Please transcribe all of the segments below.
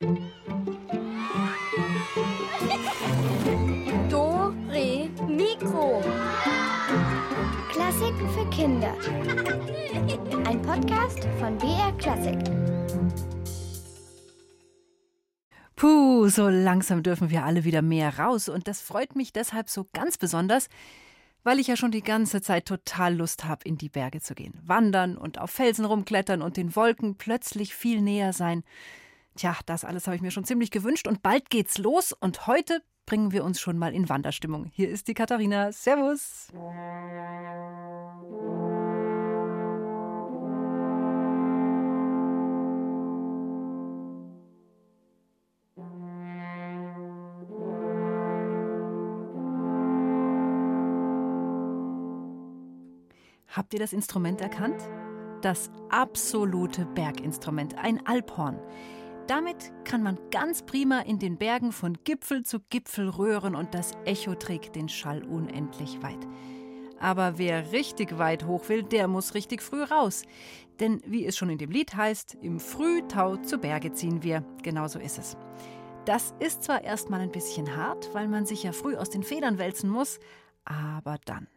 Do, Re, Mikro. Klassiken für Kinder. Ein Podcast von BR Klassik. Puh, so langsam dürfen wir alle wieder mehr raus und das freut mich deshalb so ganz besonders, weil ich ja schon die ganze Zeit total Lust habe, in die Berge zu gehen. Wandern und auf Felsen rumklettern und den Wolken plötzlich viel näher sein. Tja, das alles habe ich mir schon ziemlich gewünscht und bald geht's los und heute bringen wir uns schon mal in Wanderstimmung. Hier ist die Katharina. Servus. Habt ihr das Instrument erkannt? Das absolute Berginstrument, ein Alphorn. Damit kann man ganz prima in den Bergen von Gipfel zu Gipfel röhren und das Echo trägt den Schall unendlich weit. Aber wer richtig weit hoch will, der muss richtig früh raus. Denn wie es schon in dem Lied heißt, im Frühtau zu Berge ziehen wir. Genauso ist es. Das ist zwar erstmal ein bisschen hart, weil man sich ja früh aus den Federn wälzen muss, aber dann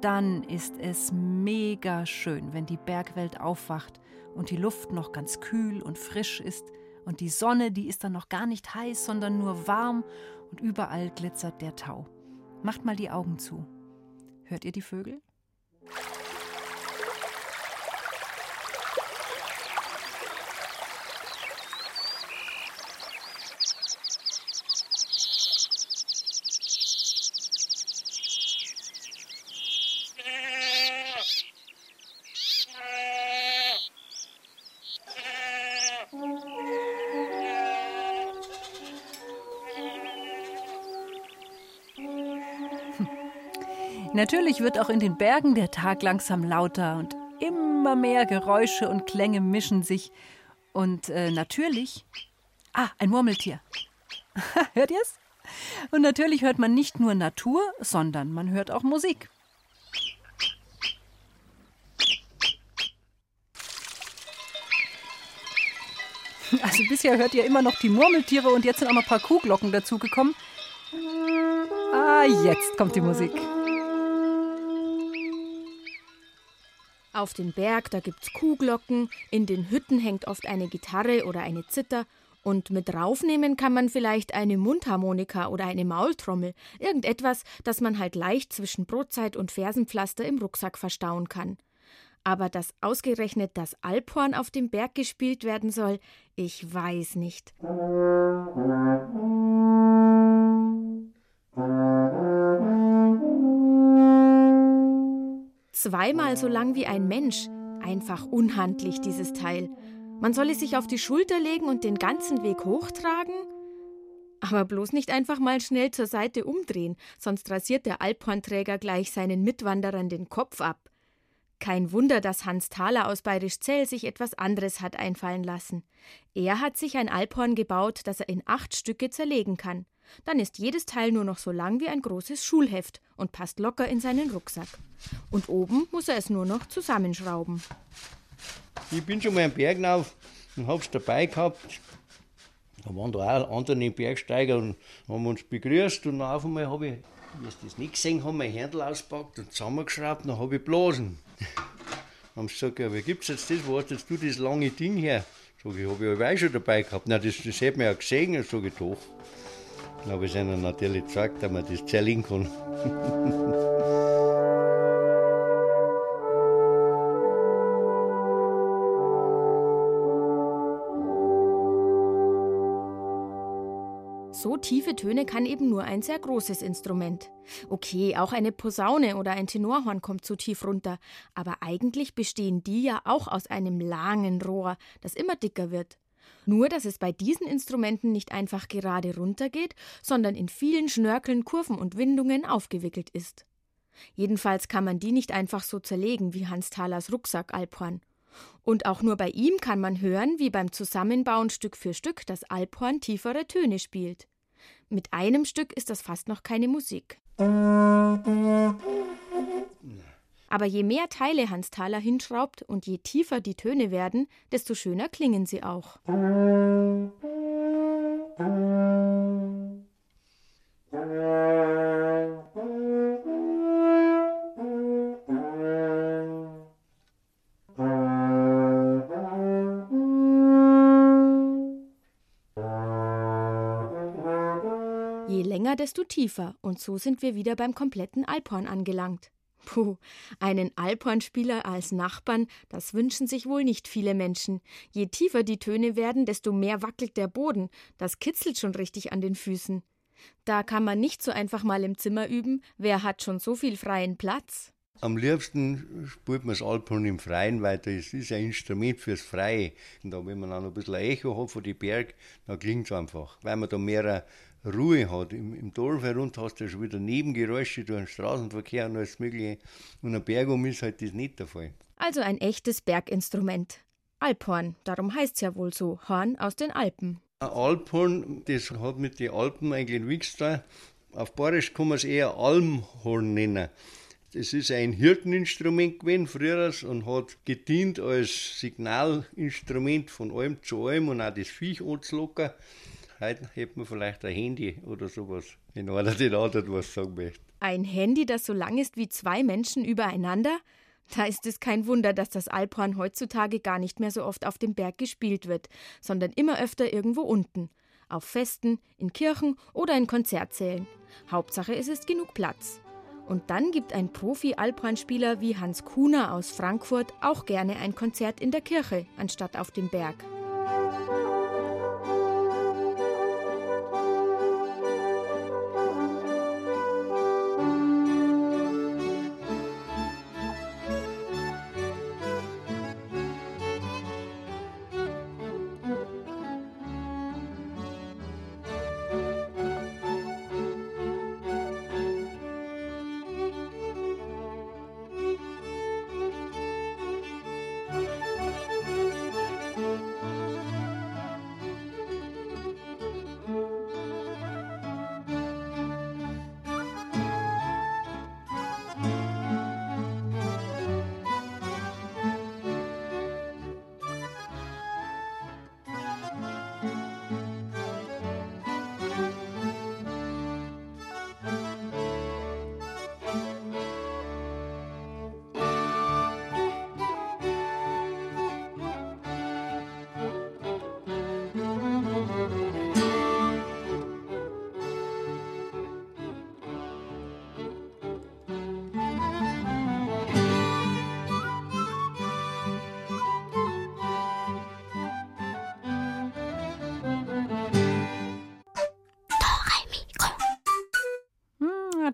dann ist es mega schön, wenn die Bergwelt aufwacht und die Luft noch ganz kühl und frisch ist und die Sonne, die ist dann noch gar nicht heiß, sondern nur warm und überall glitzert der Tau. Macht mal die Augen zu. Hört ihr die Vögel? Natürlich wird auch in den Bergen der Tag langsam lauter und immer mehr Geräusche und Klänge mischen sich. Und äh, natürlich. Ah, ein Murmeltier. hört ihr's? Und natürlich hört man nicht nur Natur, sondern man hört auch Musik. Also bisher hört ihr immer noch die Murmeltiere und jetzt sind auch noch ein paar Kuhglocken dazugekommen. Ah, jetzt kommt die Musik. Auf den Berg, da gibt's Kuhglocken, in den Hütten hängt oft eine Gitarre oder eine Zither und mit raufnehmen kann man vielleicht eine Mundharmonika oder eine Maultrommel, irgendetwas, das man halt leicht zwischen Brotzeit und Fersenpflaster im Rucksack verstauen kann. Aber dass ausgerechnet das Alphorn auf dem Berg gespielt werden soll, ich weiß nicht. Zweimal so lang wie ein Mensch. Einfach unhandlich, dieses Teil. Man soll es sich auf die Schulter legen und den ganzen Weg hochtragen? Aber bloß nicht einfach mal schnell zur Seite umdrehen, sonst rasiert der Alphornträger gleich seinen Mitwanderern den Kopf ab. Kein Wunder, dass Hans Thaler aus Bayerisch Zell sich etwas anderes hat einfallen lassen. Er hat sich ein Alphorn gebaut, das er in acht Stücke zerlegen kann. Dann ist jedes Teil nur noch so lang wie ein großes Schulheft und passt locker in seinen Rucksack. Und oben muss er es nur noch zusammenschrauben. Ich bin schon mal am Berg rauf und hab's dabei gehabt. Da waren da auch andere Bergsteiger und haben uns begrüßt und auf einmal habe ich, wie sie das nicht gesehen haben, mein Händel ausgepackt und zusammengeschraubt, dann habe ich Blasen. haben sie gesagt, ja, wie gibt's jetzt das, wo hast jetzt du das lange Ding her? Sag ich, habe ich auch schon dabei gehabt. Na, das, das hätte man ja gesehen, dann sag ich doch. Dann habe ich ihnen natürlich gezeigt, dass man das zerlegen kann. So tiefe Töne kann eben nur ein sehr großes Instrument. Okay, auch eine Posaune oder ein Tenorhorn kommt so tief runter, aber eigentlich bestehen die ja auch aus einem langen Rohr, das immer dicker wird. Nur, dass es bei diesen Instrumenten nicht einfach gerade runtergeht, sondern in vielen Schnörkeln, Kurven und Windungen aufgewickelt ist. Jedenfalls kann man die nicht einfach so zerlegen wie Hans Thalers Rucksack Alphorn. Und auch nur bei ihm kann man hören, wie beim Zusammenbauen Stück für Stück das Alphorn tiefere Töne spielt. Mit einem Stück ist das fast noch keine Musik. Aber je mehr Teile Hans Thaler hinschraubt und je tiefer die Töne werden, desto schöner klingen sie auch. Je länger, desto tiefer, und so sind wir wieder beim kompletten Alphorn angelangt. Puh, einen Alphornspieler als Nachbarn, das wünschen sich wohl nicht viele Menschen. Je tiefer die Töne werden, desto mehr wackelt der Boden. Das kitzelt schon richtig an den Füßen. Da kann man nicht so einfach mal im Zimmer üben. Wer hat schon so viel freien Platz? Am liebsten spielt man das Alphorn im Freien, weil das ist ein Instrument fürs Freie. Und da, wenn man auch noch ein bisschen Echo hat von den Berg, dann klingt es einfach. Weil man da mehr Ruhe hat. Im, im Dorf herunter hast du ja schon wieder Nebengeräusche durch den Straßenverkehr und alles Mögliche. Und am Berg um ist halt das nicht der Fall. Also ein echtes Berginstrument. Alphorn, darum heißt es ja wohl so, Horn aus den Alpen. Ein Alphorn, das hat mit den Alpen eigentlich nichts zu Auf Bayerisch kann man es eher Almhorn nennen. Das ist ein Hirteninstrument gewesen früher und hat gedient als Signalinstrument von allem zu allem und auch das Viech anzulocken. Heute hätte man vielleicht ein Handy oder sowas, wenn einer den anderen was sagen möchte. Ein Handy, das so lang ist wie zwei Menschen übereinander? Da ist es kein Wunder, dass das Alphorn heutzutage gar nicht mehr so oft auf dem Berg gespielt wird, sondern immer öfter irgendwo unten. Auf Festen, in Kirchen oder in Konzertsälen. Hauptsache es ist genug Platz. Und dann gibt ein Profi-Alphornspieler wie Hans Kuhner aus Frankfurt auch gerne ein Konzert in der Kirche anstatt auf dem Berg.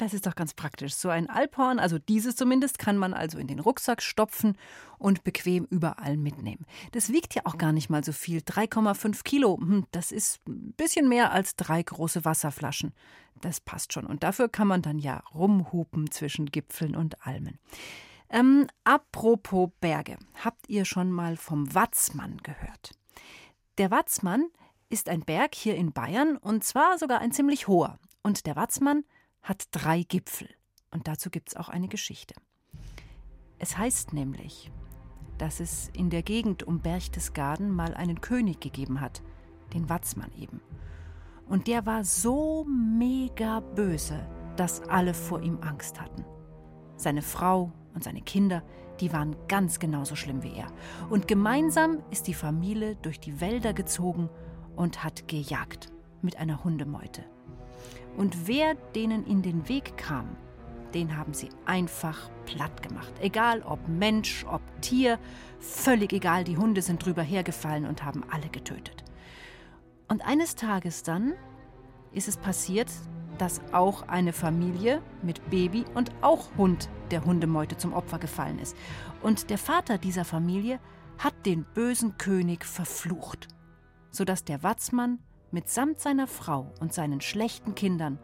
Das ist doch ganz praktisch. So ein Alphorn, also dieses zumindest, kann man also in den Rucksack stopfen und bequem überall mitnehmen. Das wiegt ja auch gar nicht mal so viel. 3,5 Kilo. Hm, das ist ein bisschen mehr als drei große Wasserflaschen. Das passt schon. Und dafür kann man dann ja rumhupen zwischen Gipfeln und Almen. Ähm, apropos Berge. Habt ihr schon mal vom Watzmann gehört? Der Watzmann ist ein Berg hier in Bayern und zwar sogar ein ziemlich hoher. Und der Watzmann hat drei Gipfel. Und dazu gibt es auch eine Geschichte. Es heißt nämlich, dass es in der Gegend um Berchtesgaden mal einen König gegeben hat, den Watzmann eben. Und der war so mega böse, dass alle vor ihm Angst hatten. Seine Frau und seine Kinder, die waren ganz genauso schlimm wie er. Und gemeinsam ist die Familie durch die Wälder gezogen und hat gejagt mit einer Hundemeute. Und wer denen in den Weg kam, den haben sie einfach platt gemacht. Egal ob Mensch, ob Tier, völlig egal, die Hunde sind drüber hergefallen und haben alle getötet. Und eines Tages dann ist es passiert, dass auch eine Familie mit Baby und auch Hund der Hundemeute zum Opfer gefallen ist. Und der Vater dieser Familie hat den bösen König verflucht, sodass der Watzmann mitsamt seiner Frau und seinen schlechten Kindern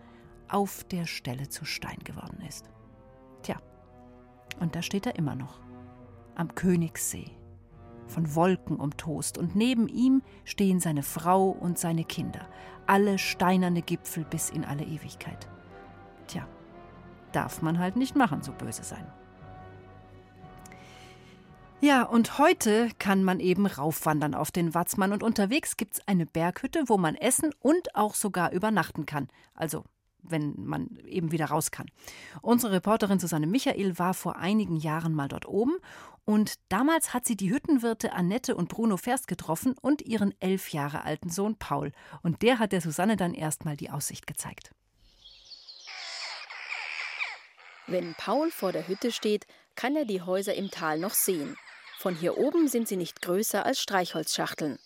auf der Stelle zu Stein geworden ist. Tja, und da steht er immer noch, am Königssee, von Wolken umtost, und neben ihm stehen seine Frau und seine Kinder, alle steinerne Gipfel bis in alle Ewigkeit. Tja, darf man halt nicht machen, so böse sein. Ja, und heute kann man eben raufwandern auf den Watzmann und unterwegs gibt es eine Berghütte, wo man essen und auch sogar übernachten kann. Also wenn man eben wieder raus kann. Unsere Reporterin Susanne Michael war vor einigen Jahren mal dort oben und damals hat sie die Hüttenwirte Annette und Bruno Ferst getroffen und ihren elf Jahre alten Sohn Paul. Und der hat der Susanne dann erstmal die Aussicht gezeigt. Wenn Paul vor der Hütte steht, kann er die Häuser im Tal noch sehen. Von hier oben sind sie nicht größer als Streichholzschachteln.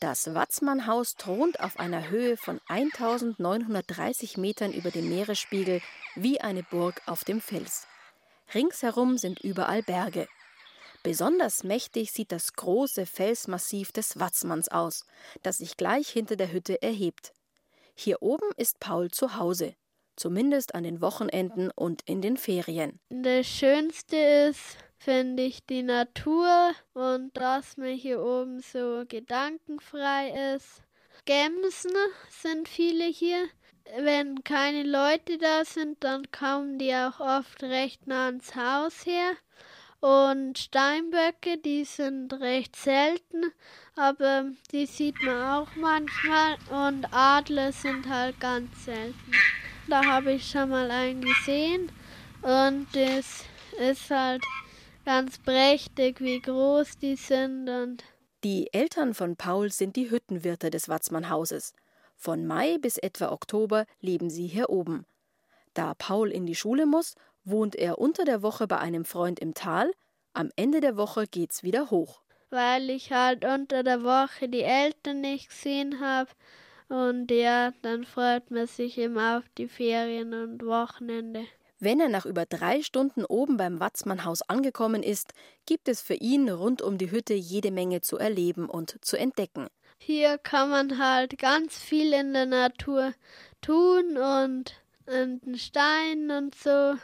Das Watzmannhaus thront auf einer Höhe von 1930 Metern über dem Meeresspiegel wie eine Burg auf dem Fels. Ringsherum sind überall Berge. Besonders mächtig sieht das große Felsmassiv des Watzmanns aus, das sich gleich hinter der Hütte erhebt. Hier oben ist Paul zu Hause, zumindest an den Wochenenden und in den Ferien. Das Schönste ist, finde ich, die Natur und dass man hier oben so gedankenfrei ist. Gämsen sind viele hier. Wenn keine Leute da sind, dann kommen die auch oft recht nah ans Haus her. Und Steinböcke, die sind recht selten, aber die sieht man auch manchmal. Und Adler sind halt ganz selten. Da habe ich schon mal einen gesehen und das ist halt ganz prächtig, wie groß die sind. Und die Eltern von Paul sind die Hüttenwirte des Watzmannhauses. Von Mai bis etwa Oktober leben sie hier oben. Da Paul in die Schule muss, wohnt er unter der Woche bei einem Freund im Tal, am Ende der Woche geht's wieder hoch. Weil ich halt unter der Woche die Eltern nicht gesehen habe und ja, dann freut man sich immer auf die Ferien und Wochenende. Wenn er nach über drei Stunden oben beim Watzmannhaus angekommen ist, gibt es für ihn rund um die Hütte jede Menge zu erleben und zu entdecken. Hier kann man halt ganz viel in der Natur tun und einen Stein und so.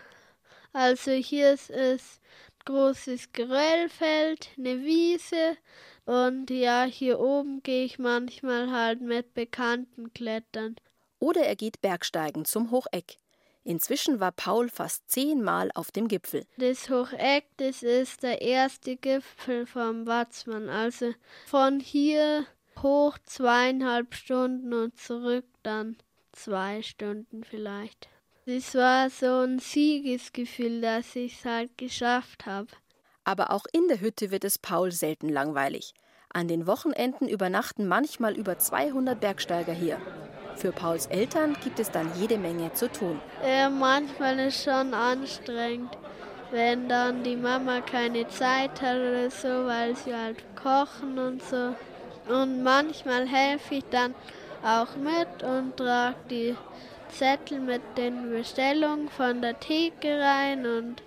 Also hier ist es großes Geröllfeld, eine Wiese und ja, hier oben gehe ich manchmal halt mit Bekannten klettern. Oder er geht Bergsteigen zum Hocheck. Inzwischen war Paul fast zehnmal auf dem Gipfel. Das Hocheck, das ist der erste Gipfel vom Watzmann. Also von hier hoch zweieinhalb Stunden und zurück dann zwei Stunden vielleicht. Es war so ein Siegesgefühl, dass ich es halt geschafft habe. Aber auch in der Hütte wird es Paul selten langweilig. An den Wochenenden übernachten manchmal über 200 Bergsteiger hier. Für Pauls Eltern gibt es dann jede Menge zu tun. Ja, manchmal ist es schon anstrengend, wenn dann die Mama keine Zeit hat oder so, weil sie halt kochen und so. Und manchmal helfe ich dann auch mit und trage die Zettel mit den Bestellungen von der Theke rein und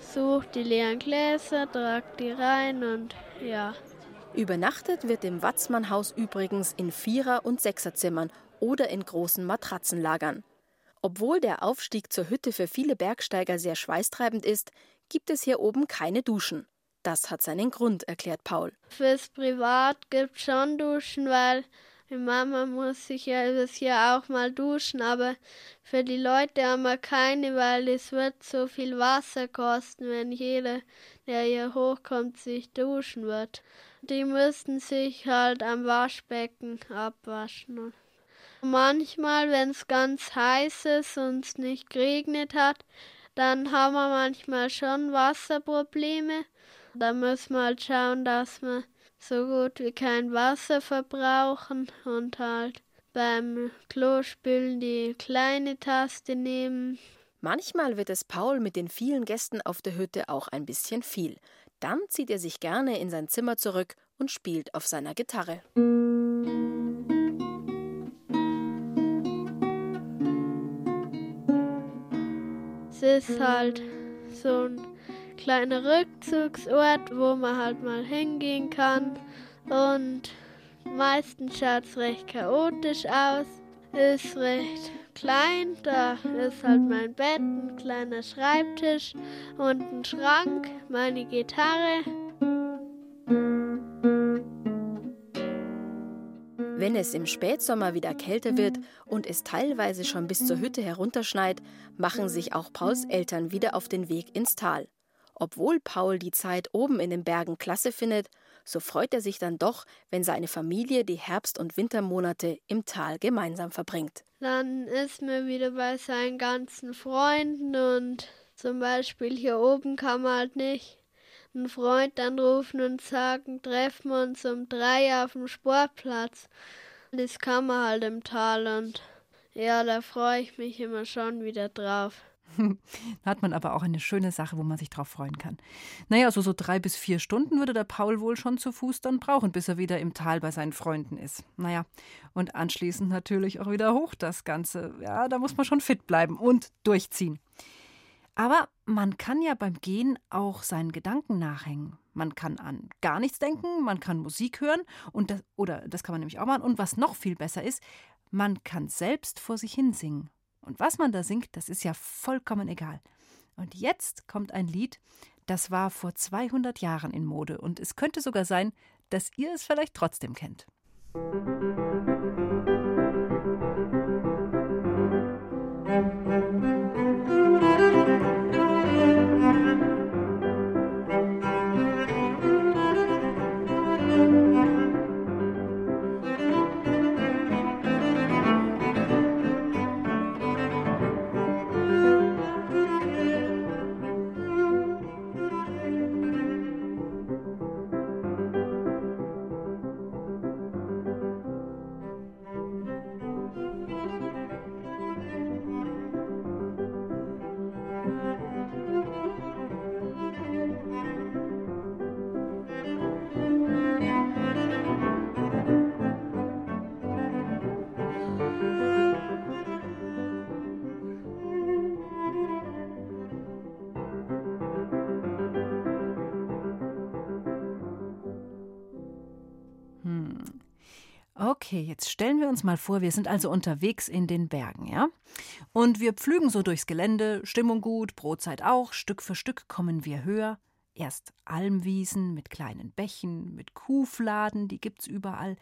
suche die leeren Gläser, trage die rein und ja. Übernachtet wird im Watzmannhaus übrigens in Vierer- und Sechserzimmern oder in großen Matratzenlagern. Obwohl der Aufstieg zur Hütte für viele Bergsteiger sehr schweißtreibend ist, gibt es hier oben keine Duschen. Das hat seinen Grund, erklärt Paul. Fürs Privat gibt es schon Duschen, weil die Mama muss sich ja das Jahr auch mal duschen, aber für die Leute haben wir keine, weil es wird so viel Wasser kosten, wenn jeder, der hier hochkommt, sich duschen wird. Die müssten sich halt am Waschbecken abwaschen. Manchmal, wenn es ganz heiß ist und es nicht geregnet hat, dann haben wir manchmal schon Wasserprobleme. Da müssen wir halt schauen, dass wir so gut wie kein Wasser verbrauchen und halt beim Klospülen die kleine Taste nehmen. Manchmal wird es Paul mit den vielen Gästen auf der Hütte auch ein bisschen viel. Dann zieht er sich gerne in sein Zimmer zurück und spielt auf seiner Gitarre. Ist halt so ein kleiner Rückzugsort, wo man halt mal hingehen kann. Und meistens schaut es recht chaotisch aus. Ist recht klein, da ist halt mein Bett, ein kleiner Schreibtisch und ein Schrank, meine Gitarre. Wenn es im Spätsommer wieder kälter wird und es teilweise schon bis zur Hütte herunterschneit, machen sich auch Pauls Eltern wieder auf den Weg ins Tal. Obwohl Paul die Zeit oben in den Bergen klasse findet, so freut er sich dann doch, wenn seine Familie die Herbst- und Wintermonate im Tal gemeinsam verbringt. Dann ist man wieder bei seinen ganzen Freunden und zum Beispiel hier oben kann man halt nicht einen Freund anrufen und sagen, treffen wir uns um drei auf dem Sportplatz. Das kann man halt im Tal und ja, da freue ich mich immer schon wieder drauf. Hat man aber auch eine schöne Sache, wo man sich drauf freuen kann. Naja, also so drei bis vier Stunden würde der Paul wohl schon zu Fuß dann brauchen, bis er wieder im Tal bei seinen Freunden ist. Naja, und anschließend natürlich auch wieder hoch das Ganze. Ja, da muss man schon fit bleiben und durchziehen. Aber man kann ja beim Gehen auch seinen Gedanken nachhängen. Man kann an gar nichts denken, man kann Musik hören und das, oder das kann man nämlich auch machen. Und was noch viel besser ist, man kann selbst vor sich hin singen. Und was man da singt, das ist ja vollkommen egal. Und jetzt kommt ein Lied, das war vor 200 Jahren in Mode und es könnte sogar sein, dass ihr es vielleicht trotzdem kennt. Okay, jetzt stellen wir uns mal vor, wir sind also unterwegs in den Bergen, ja? Und wir pflügen so durchs Gelände, Stimmung gut, Brotzeit auch, Stück für Stück kommen wir höher. Erst Almwiesen mit kleinen Bächen, mit Kuhfladen, die gibt's überall.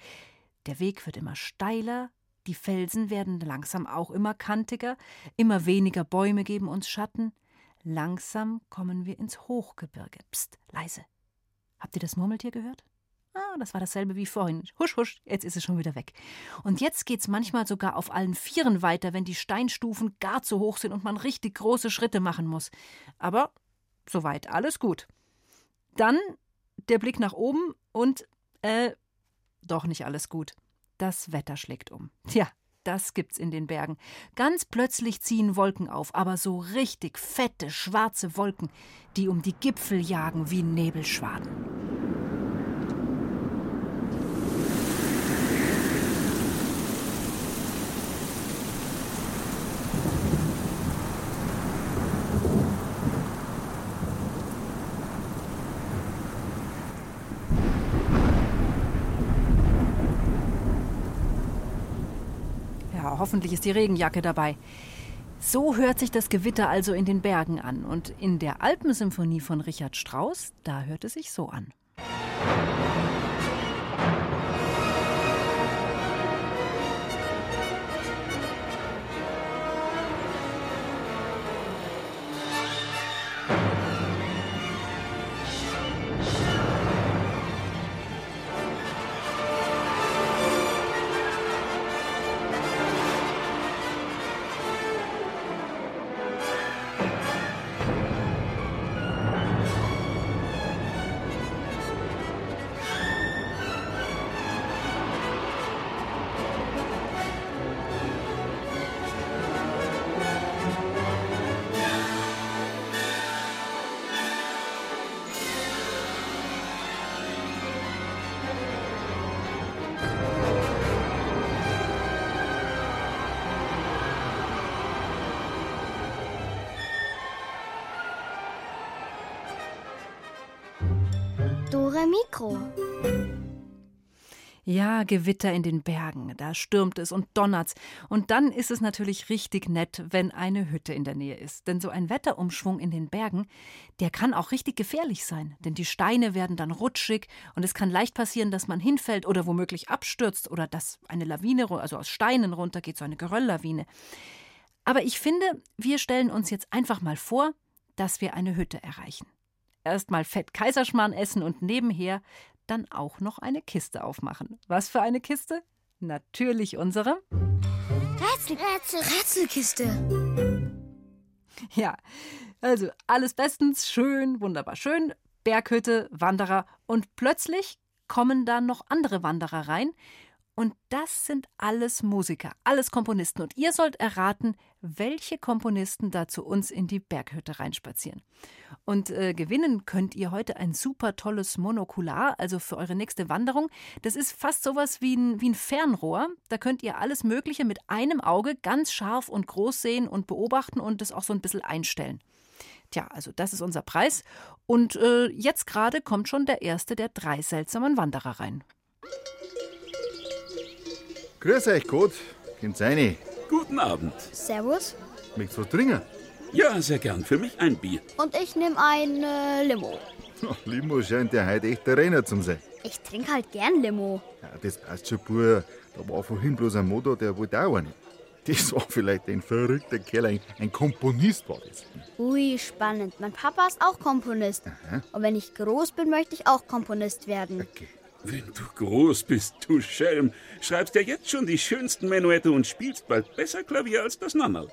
Der Weg wird immer steiler, die Felsen werden langsam auch immer kantiger, immer weniger Bäume geben uns Schatten. Langsam kommen wir ins Hochgebirge. Psst, leise. Habt ihr das Murmeltier gehört? Ah, das war dasselbe wie vorhin. Husch, husch, jetzt ist es schon wieder weg. Und jetzt geht's manchmal sogar auf allen Vieren weiter, wenn die Steinstufen gar zu hoch sind und man richtig große Schritte machen muss. Aber soweit alles gut. Dann der Blick nach oben und, äh, doch nicht alles gut. Das Wetter schlägt um. Tja, das gibt's in den Bergen. Ganz plötzlich ziehen Wolken auf, aber so richtig fette, schwarze Wolken, die um die Gipfel jagen wie Nebelschwaden. Hoffentlich ist die Regenjacke dabei. So hört sich das Gewitter also in den Bergen an. Und in der Alpensymphonie von Richard Strauss, da hört es sich so an. Mikro. Ja, Gewitter in den Bergen, da stürmt es und donnert's. Und dann ist es natürlich richtig nett, wenn eine Hütte in der Nähe ist. Denn so ein Wetterumschwung in den Bergen, der kann auch richtig gefährlich sein. Denn die Steine werden dann rutschig und es kann leicht passieren, dass man hinfällt oder womöglich abstürzt oder dass eine Lawine, also aus Steinen runtergeht, so eine Gerölllawine. Aber ich finde, wir stellen uns jetzt einfach mal vor, dass wir eine Hütte erreichen erstmal Fett Kaiserschmarrn essen und nebenher dann auch noch eine Kiste aufmachen. Was für eine Kiste? Natürlich unsere Rätsel, Rätsel, Rätselkiste. Ja, also alles bestens, schön, wunderbar schön. Berghütte, Wanderer und plötzlich kommen da noch andere Wanderer rein Und das sind alles Musiker, alles Komponisten. Und ihr sollt erraten, welche Komponisten da zu uns in die Berghütte reinspazieren. Und äh, gewinnen könnt ihr heute ein super tolles Monokular, also für eure nächste Wanderung. Das ist fast sowas wie ein, wie ein Fernrohr. Da könnt ihr alles Mögliche mit einem Auge ganz scharf und groß sehen und beobachten und das auch so ein bisschen einstellen. Tja, also das ist unser Preis. Und äh, jetzt gerade kommt schon der erste der drei seltsamen Wanderer rein. Grüß euch, Gott. Kommt rein. Guten Abend. Servus. Möchtest du was trinken? Ja, sehr gern. Für mich ein Bier. Und ich nehme ein äh, Limo. Oh, Limo scheint ja heute echt der Renner zu sein. Ich trinke halt gern Limo. Ja, das passt schon, Bub. Da war vorhin bloß ein Motor, der wollte auch einen. Das war vielleicht ein verrückter Kerl, ein, ein Komponist war das. Ui, spannend. Mein Papa ist auch Komponist. Und wenn ich groß bin, möchte ich auch Komponist werden. Okay. Wenn du groß bist, du Schelm, schreibst ja jetzt schon die schönsten Menuette und spielst bald besser Klavier als das Nannerl.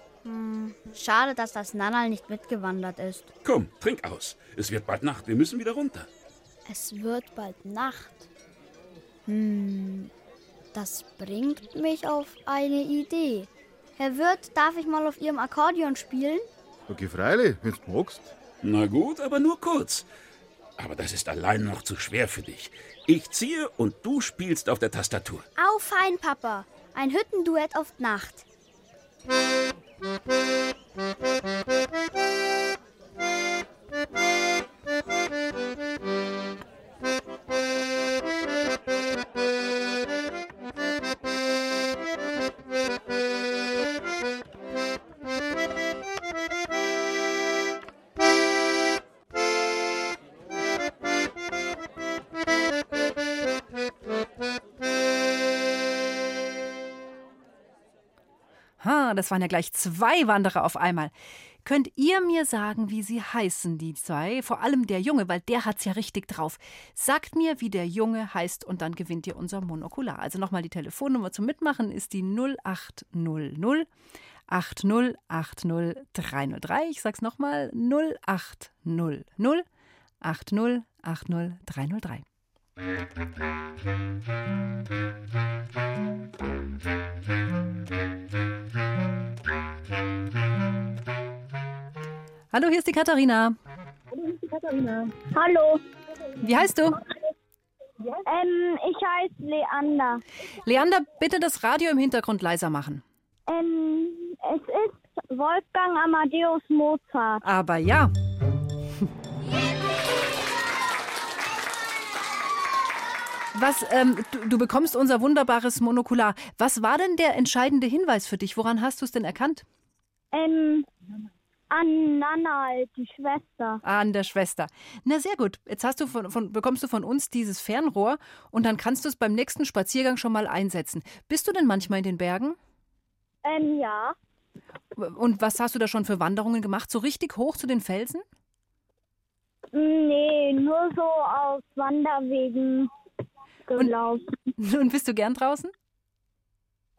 Schade, dass das Nanal nicht mitgewandert ist. Komm, trink aus. Es wird bald Nacht. Wir müssen wieder runter. Es wird bald Nacht. Hm, das bringt mich auf eine Idee. Herr Wirt, darf ich mal auf Ihrem Akkordeon spielen? Okay, freilich, wenn du magst. Na gut, aber nur kurz. Aber das ist allein noch zu schwer für dich. Ich ziehe und du spielst auf der Tastatur. Au, fein, Papa. Ein Hüttenduett auf Nacht. Das waren ja gleich zwei Wanderer auf einmal. Könnt ihr mir sagen, wie sie heißen, die zwei? Vor allem der Junge, weil der hat's ja richtig drauf. Sagt mir, wie der Junge heißt und dann gewinnt ihr unser Monokular. Also nochmal die Telefonnummer zum Mitmachen ist die 0800 8080303. Ich sag's nochmal 0800 8080303. Hallo, hier ist die Katharina. Hallo, Wie heißt du? ähm, ich heiße Leander. Leander, bitte das Radio im Hintergrund leiser machen. Ähm, es ist Wolfgang Amadeus Mozart. Aber ja. Was, ähm, du, du bekommst unser wunderbares Monokular. Was war denn der entscheidende Hinweis für dich? Woran hast du es denn erkannt? Ähm, an Nana, die Schwester. Ah, an der Schwester. Na sehr gut. Jetzt hast du von, von, bekommst du von uns dieses Fernrohr und dann kannst du es beim nächsten Spaziergang schon mal einsetzen. Bist du denn manchmal in den Bergen? Ähm, ja. Und was hast du da schon für Wanderungen gemacht? So richtig hoch zu den Felsen? Nee, nur so auf Wanderwegen gelaufen. Und bist du gern draußen?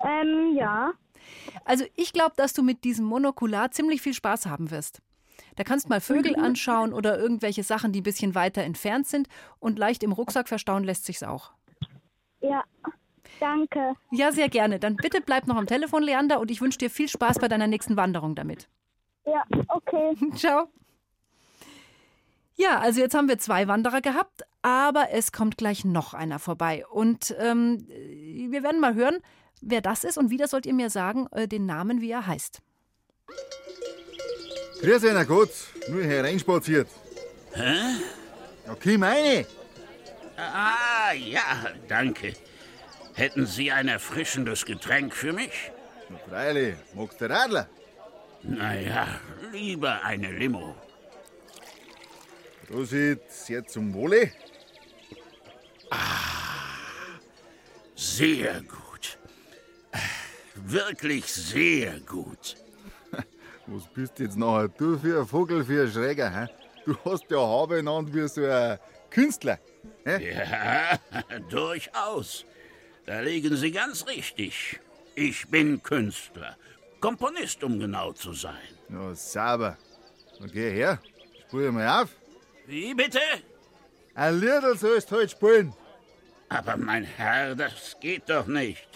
Ähm, ja. Also ich glaube, dass du mit diesem Monokular ziemlich viel Spaß haben wirst. Da kannst mal Vögel anschauen oder irgendwelche Sachen, die ein bisschen weiter entfernt sind und leicht im Rucksack verstauen lässt sich's auch. Ja. Danke. Ja, sehr gerne. Dann bitte bleib noch am Telefon, Leander, und ich wünsche dir viel Spaß bei deiner nächsten Wanderung damit. Ja, okay. Ciao. Ja, also jetzt haben wir zwei Wanderer gehabt, aber es kommt gleich noch einer vorbei. Und ähm, wir werden mal hören, wer das ist und wieder sollt ihr mir sagen, äh, den Namen, wie er heißt. Grüß einer Gott, nur hereinspaziert. Hä? Okay, meine. Ah, ja, danke. Hätten Sie ein erfrischendes Getränk für mich? Na, Freilich, magst du Radler? Naja, lieber eine Limo. Prosit, sehr zum Wohle. Sehr gut. Wirklich sehr gut. Was bist jetzt nachher du für ein Vogel, für ein Schräger, hä? Du hast ja Haare genannt wie so ein Künstler. Hä? Ja, durchaus. Da liegen Sie ganz richtig. Ich bin Künstler. Komponist, um genau zu sein. Ja, sauber. Dann geh her, spiel mal auf. Wie bitte? Ein Liedl sollst halt spielen. Aber mein Herr, das geht doch nicht.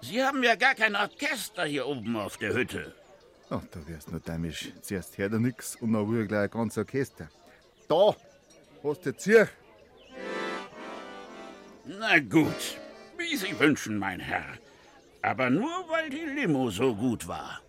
Sie haben ja gar kein Orchester hier oben auf der Hütte. Ach, da wärst nur dämisch. Zuerst hört er nix und dann will er gleich ein ganzes Orchester. Da hast du Zier. Na gut, wie Sie wünschen, mein Herr. Aber nur, weil die Limo so gut war.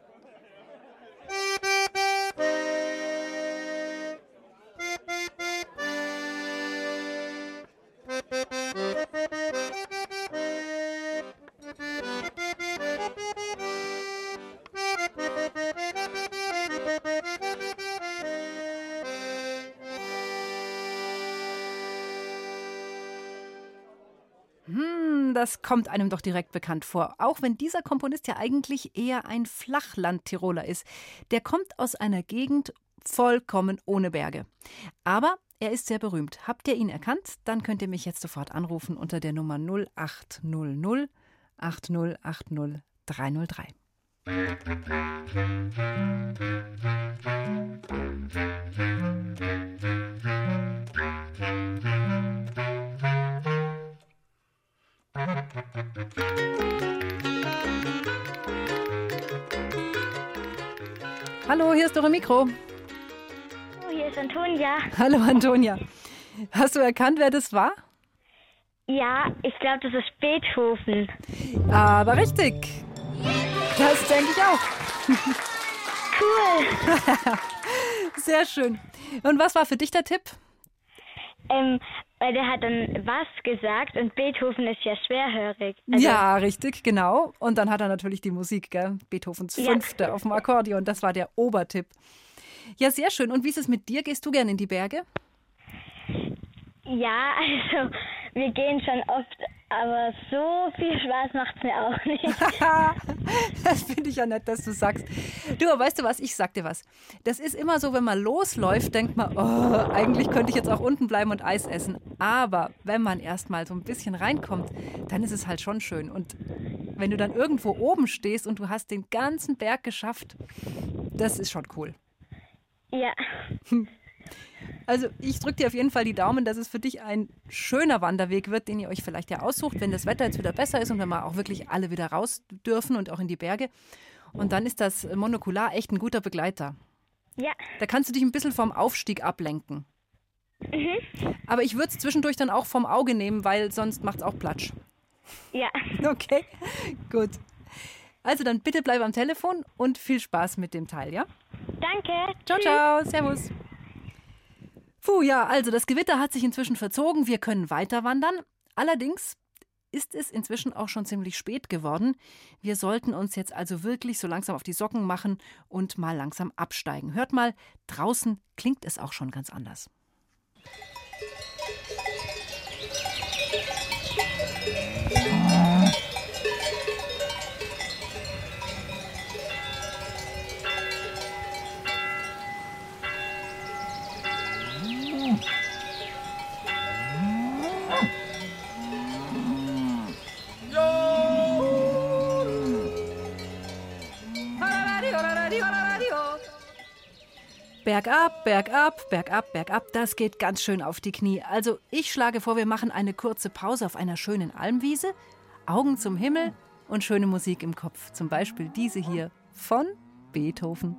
Das kommt einem doch direkt bekannt vor. Auch wenn dieser Komponist ja eigentlich eher ein Flachland-Tiroler ist. Der kommt aus einer Gegend vollkommen ohne Berge. Aber er ist sehr berühmt. Habt ihr ihn erkannt? Dann könnt ihr mich jetzt sofort anrufen unter der Nummer 0800 8080 303. Hallo, hier ist eure Mikro. Oh, hier ist Antonia. Hallo Antonia. Hast du erkannt, wer das war? Ja, ich glaube, das ist Beethoven. Aber richtig. Das denke ich auch. Cool. Sehr schön. Und was war für dich der Tipp? Ähm, weil der hat dann was gesagt und Beethoven ist ja schwerhörig. Also, ja, richtig, genau. Und dann hat er natürlich die Musik, gell? Beethovens Ja. Fünfte auf dem Akkordeon. Das war der Obertipp. Ja, sehr schön. Und wie ist es mit dir? Gehst du gern in die Berge? Ja, also wir gehen schon oft, aber so viel Spaß macht es mir auch nicht. das finde ich ja nett, dass du sagst. Du, weißt du was? Ich sag dir was. Das ist immer so, wenn man losläuft, denkt man, oh, eigentlich könnte ich jetzt auch unten bleiben und Eis essen. Aber wenn man erst mal so ein bisschen reinkommt, dann ist es halt schon schön. Und wenn du dann irgendwo oben stehst und du hast den ganzen Berg geschafft, das ist schon cool. ja, Also ich drücke dir auf jeden Fall die Daumen, dass es für dich ein schöner Wanderweg wird, den ihr euch vielleicht ja aussucht, wenn das Wetter jetzt wieder besser ist und wenn wir auch wirklich alle wieder raus dürfen und auch in die Berge. Und dann ist das Monokular echt ein guter Begleiter. ja, Da kannst du dich ein bisschen vom Aufstieg ablenken. Aber ich würde es zwischendurch dann auch vom Auge nehmen, weil sonst macht es auch Platsch. ja. Okay, gut. Also dann bitte bleib am Telefon und viel Spaß mit dem Teil, ja? Danke. Ciao, ciao, servus. Puh, ja, also das Gewitter hat sich inzwischen verzogen. Wir können weiter wandern. Allerdings ist es inzwischen auch schon ziemlich spät geworden. Wir sollten uns jetzt also wirklich so langsam auf die Socken machen und mal langsam absteigen. Hört mal, draußen klingt es auch schon ganz anders. Bergab, bergab, bergab, bergab, das geht ganz schön auf die Knie. Also ich schlage vor, wir machen eine kurze Pause auf einer schönen Almwiese, Augen zum Himmel und schöne Musik im Kopf. Zum Beispiel diese hier von Beethoven.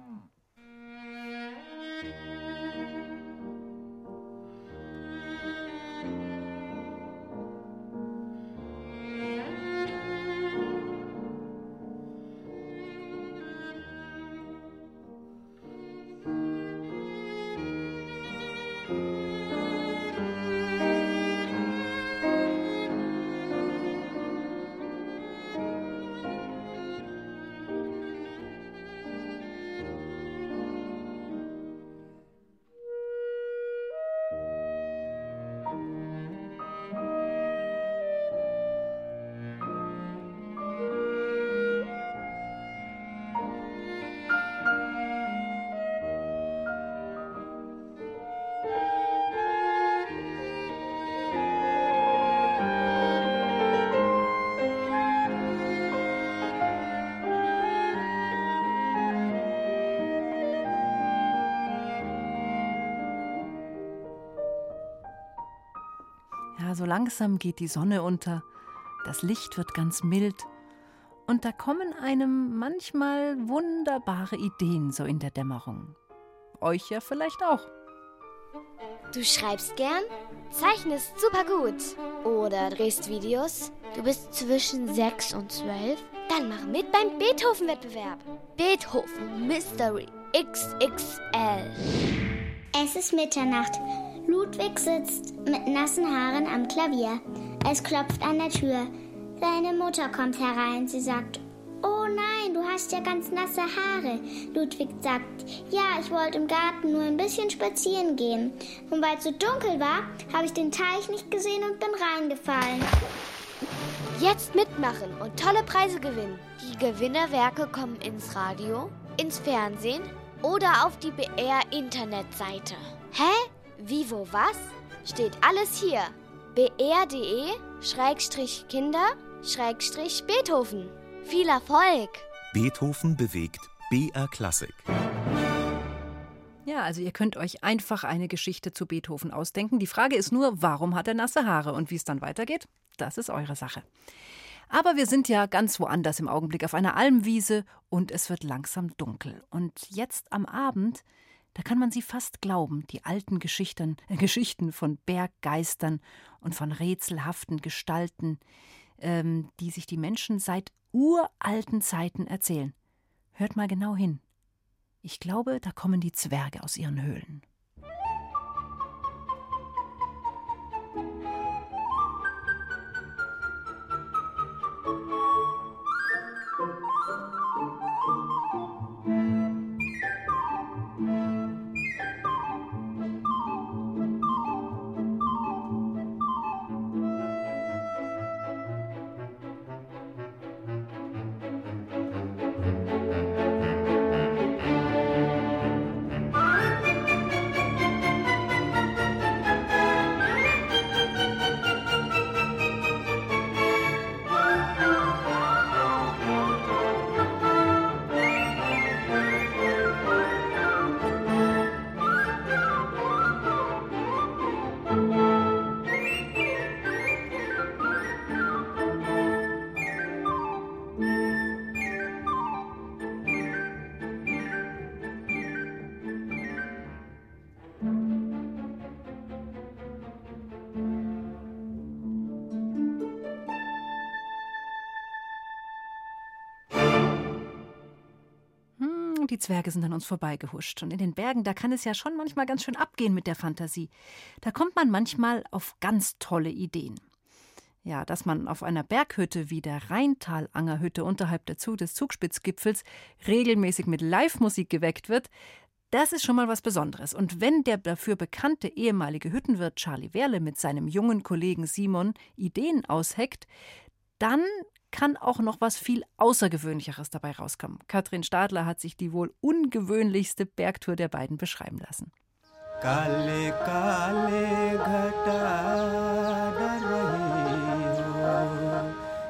Ja, so langsam geht die Sonne unter, das Licht wird ganz mild und da kommen einem manchmal wunderbare Ideen so in der Dämmerung. Euch ja vielleicht auch. Du schreibst gern, zeichnest super gut oder drehst Videos. Du bist zwischen 6 und 12. Dann mach mit beim Beethoven-Wettbewerb. Beethoven Mystery XXL. Es ist Mitternacht. Ludwig sitzt mit nassen Haaren am Klavier. Es klopft an der Tür. Seine Mutter kommt herein. Sie sagt, Oh nein, du hast ja ganz nasse Haare. Ludwig sagt, ja, ich wollte im Garten nur ein bisschen spazieren gehen. Und weil es so dunkel war, habe ich den Teich nicht gesehen und bin reingefallen. Jetzt mitmachen und tolle Preise gewinnen. Die Gewinnerwerke kommen ins Radio, ins Fernsehen oder auf die BR-Internetseite. Hä? Wie, wo, was? Steht alles hier. br.de-kinder-beethoven. Viel Erfolg! Beethoven bewegt BR Klassik. Ja, also ihr könnt euch einfach eine Geschichte zu Beethoven ausdenken. Die Frage ist nur, warum hat er nasse Haare und wie es dann weitergeht, das ist eure Sache. Aber wir sind ja ganz woanders im Augenblick auf einer Almwiese und es wird langsam dunkel. Und jetzt am Abend, da kann man sie fast glauben, die alten Geschichten, äh, Geschichten von Berggeistern und von rätselhaften Gestalten, ähm, die sich die Menschen seit uralten Zeiten erzählen. Hört mal genau hin. Ich glaube, da kommen die Zwerge aus ihren Höhlen. Die Zwerge sind an uns vorbeigehuscht. Und in den Bergen, da kann es ja schon manchmal ganz schön abgehen mit der Fantasie. Da kommt man manchmal auf ganz tolle Ideen. Ja, dass man auf einer Berghütte wie der Rheintalangerhütte unterhalb der Zug des Zugspitzgipfels regelmäßig mit Live-Musik geweckt wird, das ist schon mal was Besonderes. Und wenn der dafür bekannte ehemalige Hüttenwirt Charlie Werle mit seinem jungen Kollegen Simon Ideen ausheckt, dann kann auch noch was viel Außergewöhnlicheres dabei rauskommen. Katrin Stadler hat sich die wohl ungewöhnlichste Bergtour der beiden beschreiben lassen. Kale, kale,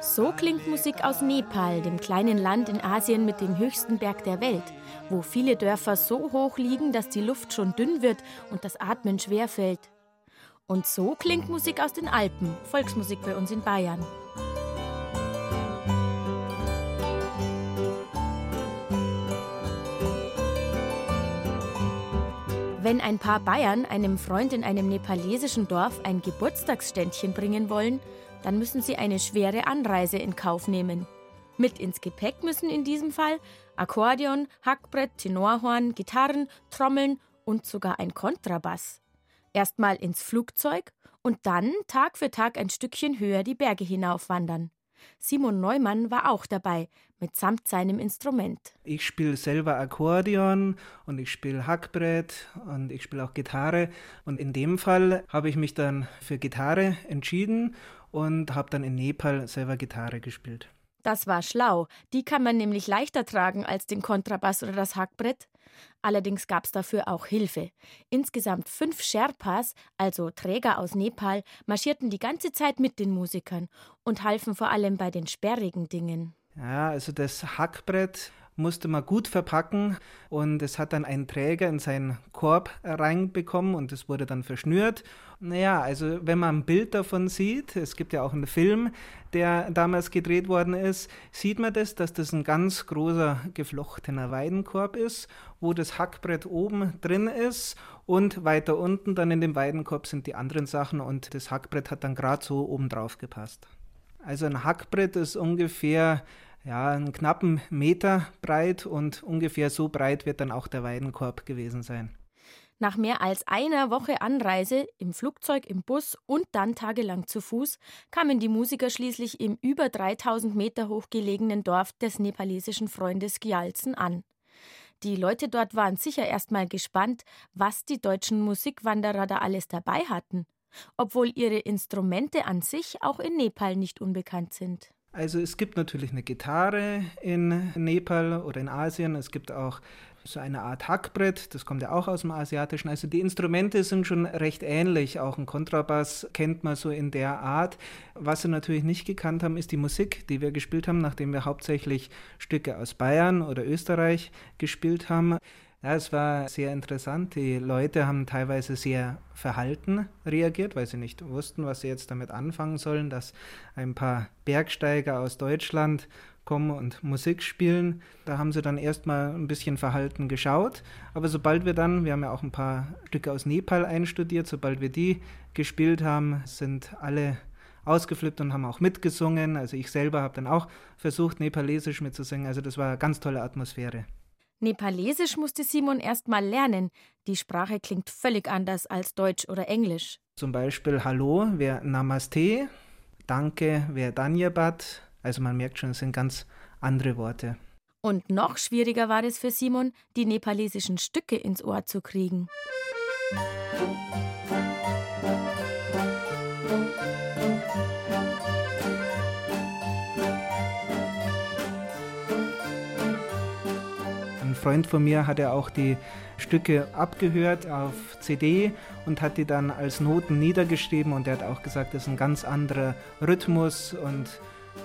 so klingt Musik aus Nepal, dem kleinen Land in Asien mit dem höchsten Berg der Welt, wo viele Dörfer so hoch liegen, dass die Luft schon dünn wird und das Atmen schwer fällt. Und so klingt Musik aus den Alpen, Volksmusik bei uns in Bayern. Wenn ein paar Bayern einem Freund in einem nepalesischen Dorf ein Geburtstagsständchen bringen wollen, dann müssen sie eine schwere Anreise in Kauf nehmen. Mit ins Gepäck müssen in diesem Fall Akkordeon, Hackbrett, Tenorhorn, Gitarren, Trommeln und sogar ein Kontrabass. Erstmal ins Flugzeug und dann Tag für Tag ein Stückchen höher die Berge hinaufwandern. Simon Neumann war auch dabei, mitsamt seinem Instrument. Ich spiele selber Akkordeon und ich spiele Hackbrett und ich spiele auch Gitarre. Und in dem Fall habe ich mich dann für Gitarre entschieden und habe dann in Nepal selber Gitarre gespielt. Das war schlau. Die kann man nämlich leichter tragen als den Kontrabass oder das Hackbrett. Allerdings gab es dafür auch Hilfe. Insgesamt fünf Sherpas, also Träger aus Nepal, marschierten die ganze Zeit mit den Musikern und halfen vor allem bei den sperrigen Dingen. Ja, also das Hackbrett musste man gut verpacken und es hat dann ein Träger in seinen Korb reinbekommen und es wurde dann verschnürt. Naja, also wenn man ein Bild davon sieht, es gibt ja auch einen Film, der damals gedreht worden ist, sieht man das, dass das ein ganz großer geflochtener Weidenkorb ist, wo das Hackbrett oben drin ist und weiter unten dann in dem Weidenkorb sind die anderen Sachen und das Hackbrett hat dann gerade so oben drauf gepasst. Also ein Hackbrett ist ungefähr ja, einen knappen Meter breit und ungefähr so breit wird dann auch der Weidenkorb gewesen sein. Nach mehr als einer Woche Anreise im Flugzeug, im Bus und dann tagelang zu Fuß kamen die Musiker schließlich im über 3000 Meter hoch gelegenen Dorf des nepalesischen Freundes Gyaltsen an. Die Leute dort waren sicher erst mal gespannt, was die deutschen Musikwanderer da alles dabei hatten, obwohl ihre Instrumente an sich auch in Nepal nicht unbekannt sind. Also es gibt natürlich eine Gitarre in Nepal oder in Asien. Es gibt auch so eine Art Hackbrett, das kommt ja auch aus dem Asiatischen. Also die Instrumente sind schon recht ähnlich. Auch ein Kontrabass kennt man so in der Art. Was sie natürlich nicht gekannt haben, ist die Musik, die wir gespielt haben, nachdem wir hauptsächlich Stücke aus Bayern oder Österreich gespielt haben. Ja, es war sehr interessant. Die Leute haben teilweise sehr verhalten reagiert, weil sie nicht wussten, was sie jetzt damit anfangen sollen, dass ein paar Bergsteiger aus Deutschland kommen und Musik spielen. Da haben sie dann erstmal ein bisschen verhalten geschaut. Aber sobald wir dann, wir haben ja auch ein paar Stücke aus Nepal einstudiert, sobald wir die gespielt haben, sind alle ausgeflippt und haben auch mitgesungen. Also ich selber habe dann auch versucht, nepalesisch mitzusingen. Also das war eine ganz tolle Atmosphäre. Nepalesisch musste Simon erst mal lernen. Die Sprache klingt völlig anders als Deutsch oder Englisch. Zum Beispiel Hallo wäre Namaste, Danke wäre Danyabat. Also man merkt schon, es sind ganz andere Worte. Und noch schwieriger war es für Simon, die nepalesischen Stücke ins Ohr zu kriegen. Freund von mir hat ja auch die Stücke abgehört auf CD und hat die dann als Noten niedergeschrieben und er hat auch gesagt, das ist ein ganz anderer Rhythmus und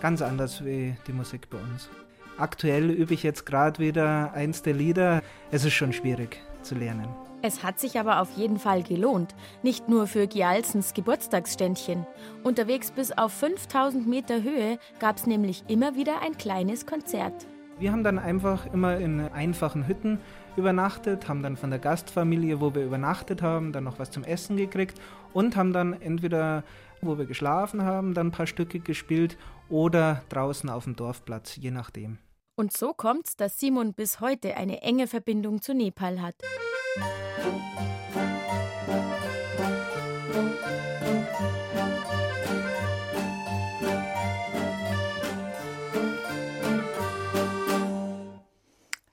ganz anders wie die Musik bei uns. Aktuell übe ich jetzt gerade wieder eins der Lieder. Es ist schon schwierig zu lernen. Es hat sich aber auf jeden Fall gelohnt. Nicht nur für Gialsens Geburtstagsständchen. Unterwegs bis auf 5000 Meter Höhe gab es nämlich immer wieder ein kleines Konzert. Wir haben dann einfach immer in einfachen Hütten übernachtet, haben dann von der Gastfamilie, wo wir übernachtet haben, dann noch was zum Essen gekriegt und haben dann entweder, wo wir geschlafen haben, dann ein paar Stücke gespielt oder draußen auf dem Dorfplatz, je nachdem. Und so kommt's, dass Simon bis heute eine enge Verbindung zu Nepal hat.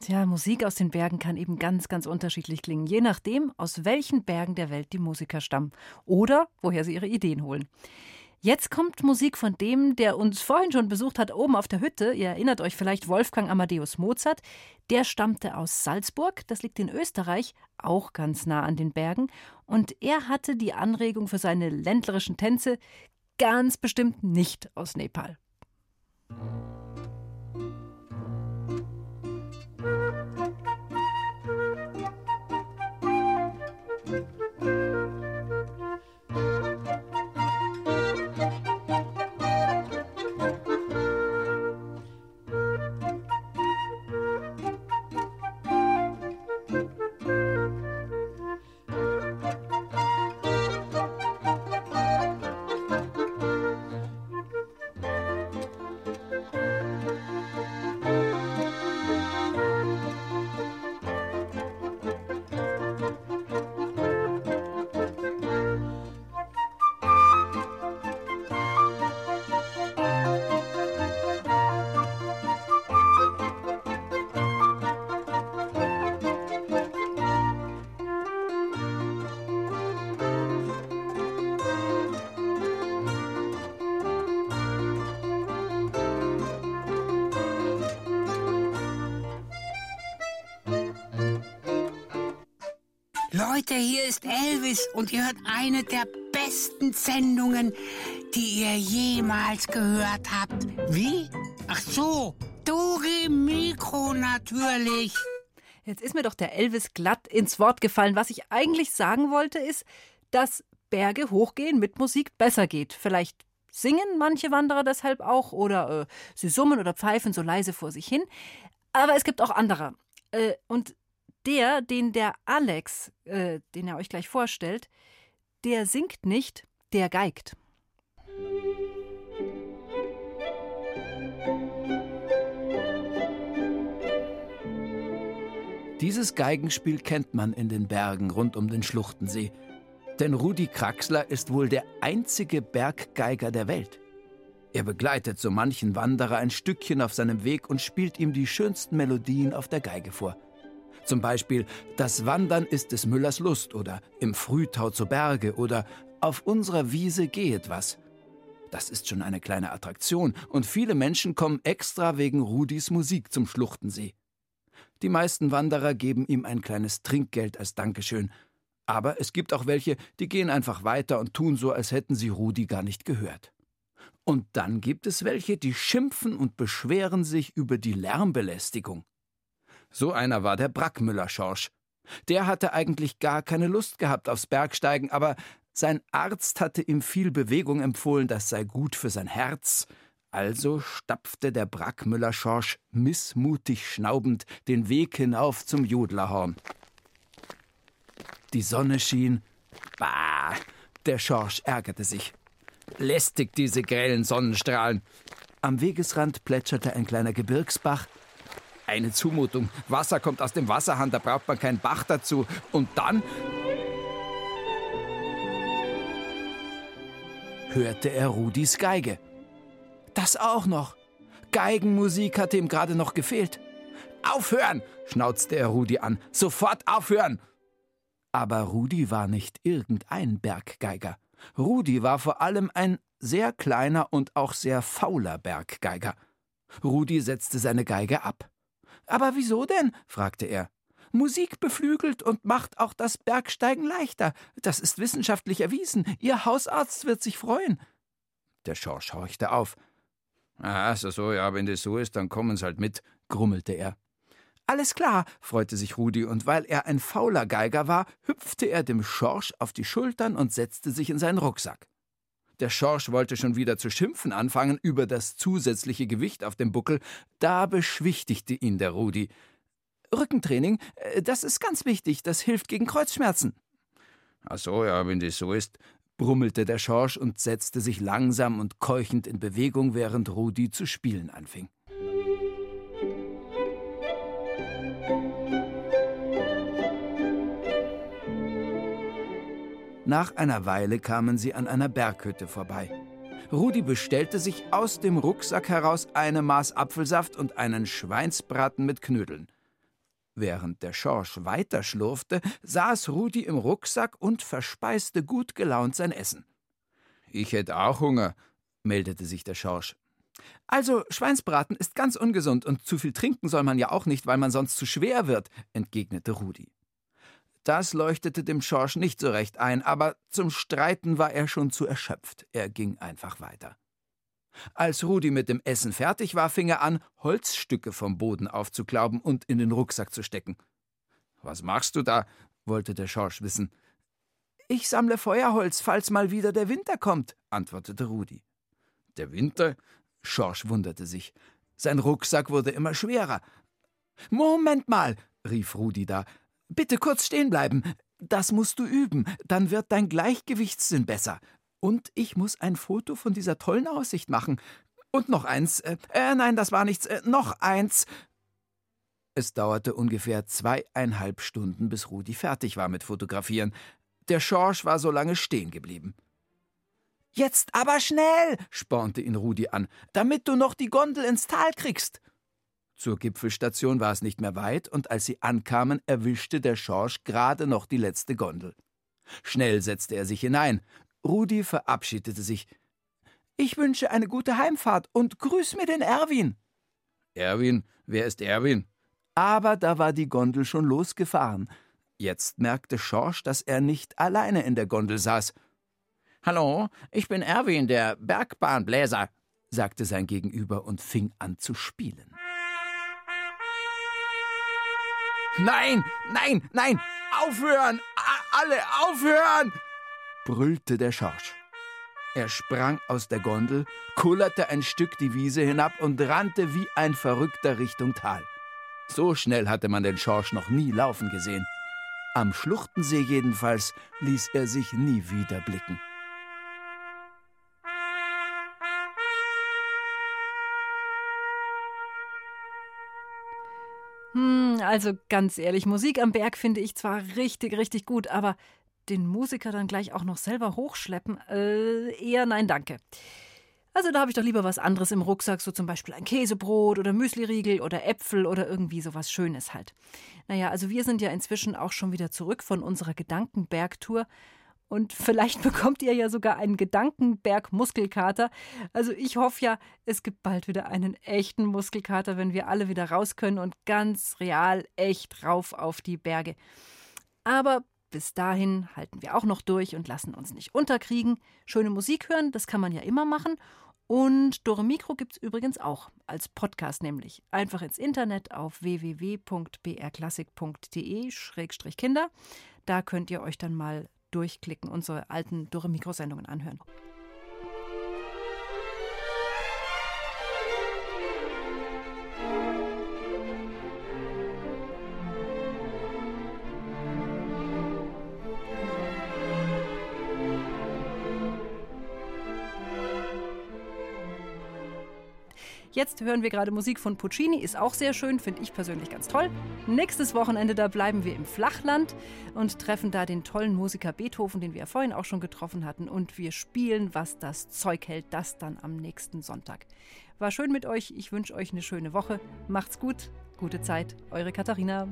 Tja, Musik aus den Bergen kann eben ganz, ganz unterschiedlich klingen, je nachdem, aus welchen Bergen der Welt die Musiker stammen oder woher sie ihre Ideen holen. Jetzt kommt Musik von dem, der uns vorhin schon besucht hat, oben auf der Hütte. Ihr erinnert euch vielleicht Wolfgang Amadeus Mozart. Der stammte aus Salzburg, das liegt in Österreich, auch ganz nah an den Bergen. Und er hatte die Anregung für seine ländlerischen Tänze ganz bestimmt nicht aus Nepal. Leute, hier ist Elvis und ihr hört eine der besten Sendungen, die ihr jemals gehört habt. Wie? Ach so, Dori Rudi Mikro natürlich. Jetzt ist mir doch der Elvis glatt ins Wort gefallen. Was ich eigentlich sagen wollte, ist, dass Berge hochgehen mit Musik besser geht. Vielleicht singen manche Wanderer deshalb auch oder äh, sie summen oder pfeifen so leise vor sich hin. Aber es gibt auch andere. Äh, und der, den der Alex, äh, den er euch gleich vorstellt, der singt nicht, der geigt. Dieses Geigenspiel kennt man in den Bergen rund um den Schluchtensee. Denn Rudi Kraxler ist wohl der einzige Berggeiger der Welt. Er begleitet so manchen Wanderer ein Stückchen auf seinem Weg und spielt ihm die schönsten Melodien auf der Geige vor. Zum Beispiel Das Wandern ist des Müllers Lust oder Im Frühtau zu Berge oder Auf unserer Wiese gehet was. Das ist schon eine kleine Attraktion und viele Menschen kommen extra wegen Rudis Musik zum Schluchtensee. Die meisten Wanderer geben ihm ein kleines Trinkgeld als Dankeschön. Aber es gibt auch welche, die gehen einfach weiter und tun so, als hätten sie Rudi gar nicht gehört. Und dann gibt es welche, die schimpfen und beschweren sich über die Lärmbelästigung. So einer war der Brackmüller-Schorsch. Der hatte eigentlich gar keine Lust gehabt aufs Bergsteigen, aber sein Arzt hatte ihm viel Bewegung empfohlen, das sei gut für sein Herz. Also stapfte der Brackmüller-Schorsch missmutig schnaubend den Weg hinauf zum Jodlerhorn. Die Sonne schien. Bah! Der Schorsch ärgerte sich. Lästig diese grellen Sonnenstrahlen. Am Wegesrand plätscherte ein kleiner Gebirgsbach. Eine Zumutung. Wasser kommt aus dem Wasserhahn, da braucht man keinen Bach dazu. Und dann hörte er Rudis Geige. Das auch noch. Geigenmusik hatte ihm gerade noch gefehlt. Aufhören! schnauzte er Rudi an. Sofort aufhören! Aber Rudi war nicht irgendein Berggeiger. Rudi war vor allem ein sehr kleiner und auch sehr fauler Berggeiger. Rudi setzte seine Geige ab. Aber wieso denn? fragte er. Musik beflügelt und macht auch das Bergsteigen leichter. Das ist wissenschaftlich erwiesen. Ihr Hausarzt wird sich freuen. Der Schorsch horchte auf. Ah, so, so, ja, wenn das so ist, dann kommen Sie halt mit, grummelte er. Alles klar, freute sich Rudi, und weil er ein fauler Geiger war, hüpfte er dem Schorsch auf die Schultern und setzte sich in seinen Rucksack. Der Schorsch wollte schon wieder zu schimpfen anfangen über das zusätzliche Gewicht auf dem Buckel, da beschwichtigte ihn der Rudi. Rückentraining, äh, das ist ganz wichtig, das hilft gegen Kreuzschmerzen. Ach so, ja, wenn das so ist, brummelte der Schorsch und setzte sich langsam und keuchend in Bewegung, während Rudi zu spielen anfing. Nach einer Weile kamen sie an einer Berghütte vorbei. Rudi bestellte sich aus dem Rucksack heraus eine Maß Apfelsaft und einen Schweinsbraten mit Knödeln. Während der Schorsch weiter schlurfte, saß Rudi im Rucksack und verspeiste gut gelaunt sein Essen. Ich hätte auch Hunger, meldete sich der Schorsch. Also, Schweinsbraten ist ganz ungesund und zu viel trinken soll man ja auch nicht, weil man sonst zu schwer wird, entgegnete Rudi. Das leuchtete dem Schorsch nicht so recht ein, aber zum Streiten war er schon zu erschöpft. Er ging einfach weiter. Als Rudi mit dem Essen fertig war, fing er an, Holzstücke vom Boden aufzuklauben und in den Rucksack zu stecken. Was machst du da? wollte der Schorsch wissen. Ich sammle Feuerholz, falls mal wieder der Winter kommt, antwortete Rudi. Der Winter? Schorsch wunderte sich. Sein Rucksack wurde immer schwerer. Moment mal, rief Rudi da. Bitte kurz stehen bleiben. Das musst du üben, dann wird dein Gleichgewichtssinn besser. Und ich muss ein Foto von dieser tollen Aussicht machen. Und noch eins. Äh, äh, nein, das war nichts. Äh, noch eins. Es dauerte ungefähr zweieinhalb Stunden, bis Rudi fertig war mit Fotografieren. Der Schorsch war so lange stehen geblieben. Jetzt aber schnell, spornte ihn Rudi an, damit du noch die Gondel ins Tal kriegst. Zur Gipfelstation war es nicht mehr weit, und als sie ankamen, erwischte der Schorsch gerade noch die letzte Gondel. Schnell setzte er sich hinein. Rudi verabschiedete sich. Ich wünsche eine gute Heimfahrt und grüß mir den Erwin. Erwin? Wer ist Erwin? Aber da war die Gondel schon losgefahren. Jetzt merkte Schorsch, dass er nicht alleine in der Gondel saß. Hallo, ich bin Erwin, der Bergbahnbläser, sagte sein Gegenüber und fing an zu spielen. Nein, nein, nein, aufhören! A alle aufhören! brüllte der Schorsch. Er sprang aus der Gondel, kullerte ein Stück die Wiese hinab und rannte wie ein Verrückter Richtung Tal. So schnell hatte man den Schorsch noch nie laufen gesehen. Am Schluchtensee jedenfalls ließ er sich nie wieder blicken. Also ganz ehrlich, Musik am Berg finde ich zwar richtig, richtig gut, aber den Musiker dann gleich auch noch selber hochschleppen, äh, eher nein, danke. Also da habe ich doch lieber was anderes im Rucksack, so zum Beispiel ein Käsebrot oder Müsliriegel oder Äpfel oder irgendwie sowas Schönes halt. Naja, also wir sind ja inzwischen auch schon wieder zurück von unserer Gedankenbergtour. Und vielleicht bekommt ihr ja sogar einen Gedankenberg-Muskelkater. Also ich hoffe ja, es gibt bald wieder einen echten Muskelkater, wenn wir alle wieder raus können und ganz real echt rauf auf die Berge. Aber bis dahin halten wir auch noch durch und lassen uns nicht unterkriegen. Schöne Musik hören, das kann man ja immer machen. Und Dore Mikro gibt es übrigens auch als Podcast, nämlich einfach ins Internet auf www.brklassik.de-kinder. Da könnt ihr euch dann mal durchklicken, unsere alten Dore Mikro-Sendungen anhören. Jetzt hören wir gerade Musik von Puccini, ist auch sehr schön, finde ich persönlich ganz toll. Nächstes Wochenende, da bleiben wir im Flachland und treffen da den tollen Musiker Beethoven, den wir ja vorhin auch schon getroffen hatten. Und wir spielen, was das Zeug hält, das dann am nächsten Sonntag. War schön mit euch, ich wünsche euch eine schöne Woche. Macht's gut, gute Zeit, eure Katharina.